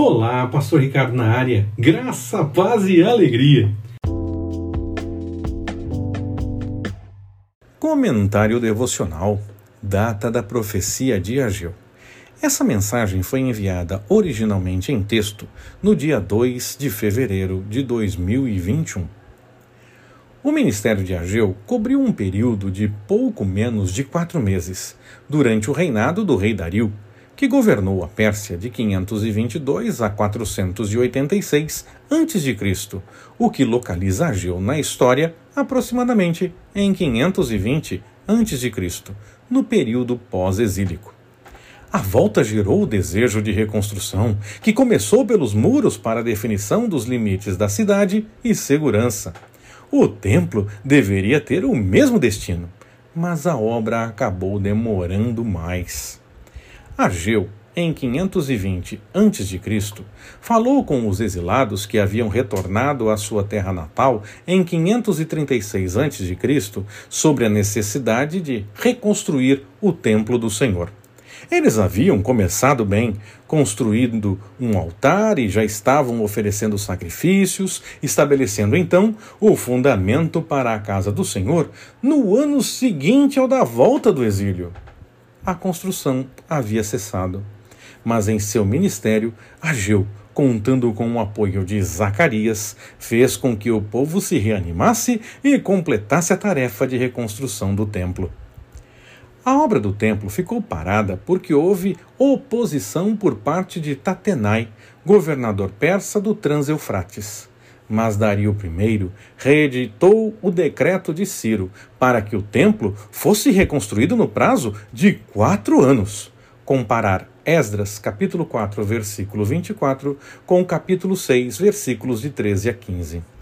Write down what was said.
Olá, Pastor Ricardo na área. Graça, paz e alegria. Comentário devocional. Data da profecia de Ageu. Essa mensagem foi enviada originalmente em texto no dia 2 de fevereiro de 2021. O ministério de Ageu cobriu um período de pouco menos de quatro meses, durante o reinado do rei Dario, que governou a Pérsia de 522 a 486 a.C., o que localiza Ageu na história aproximadamente em 520 a.C., no período pós-exílico. A volta gerou o desejo de reconstrução, que começou pelos muros para definição dos limites da cidade e segurança. O templo deveria ter o mesmo destino, mas a obra acabou demorando mais. Ageu, em 520 a.C., falou com os exilados que haviam retornado à sua terra natal em 536 a.C. sobre a necessidade de reconstruir o templo do Senhor. Eles haviam começado bem, construindo um altar e já estavam oferecendo sacrifícios, estabelecendo então o fundamento para a casa do Senhor no ano seguinte ao da volta do exílio a construção havia cessado. Mas em seu ministério, Ageu, contando com o apoio de Zacarias, fez com que o povo se reanimasse e completasse a tarefa de reconstrução do templo. A obra do templo ficou parada porque houve oposição por parte de Tatenai, governador persa do Transeufrates. Mas Dario I reeditou o decreto de Ciro para que o templo fosse reconstruído no prazo de quatro anos. Comparar Esdras, capítulo 4, versículo 24, com capítulo 6, versículos de 13 a 15.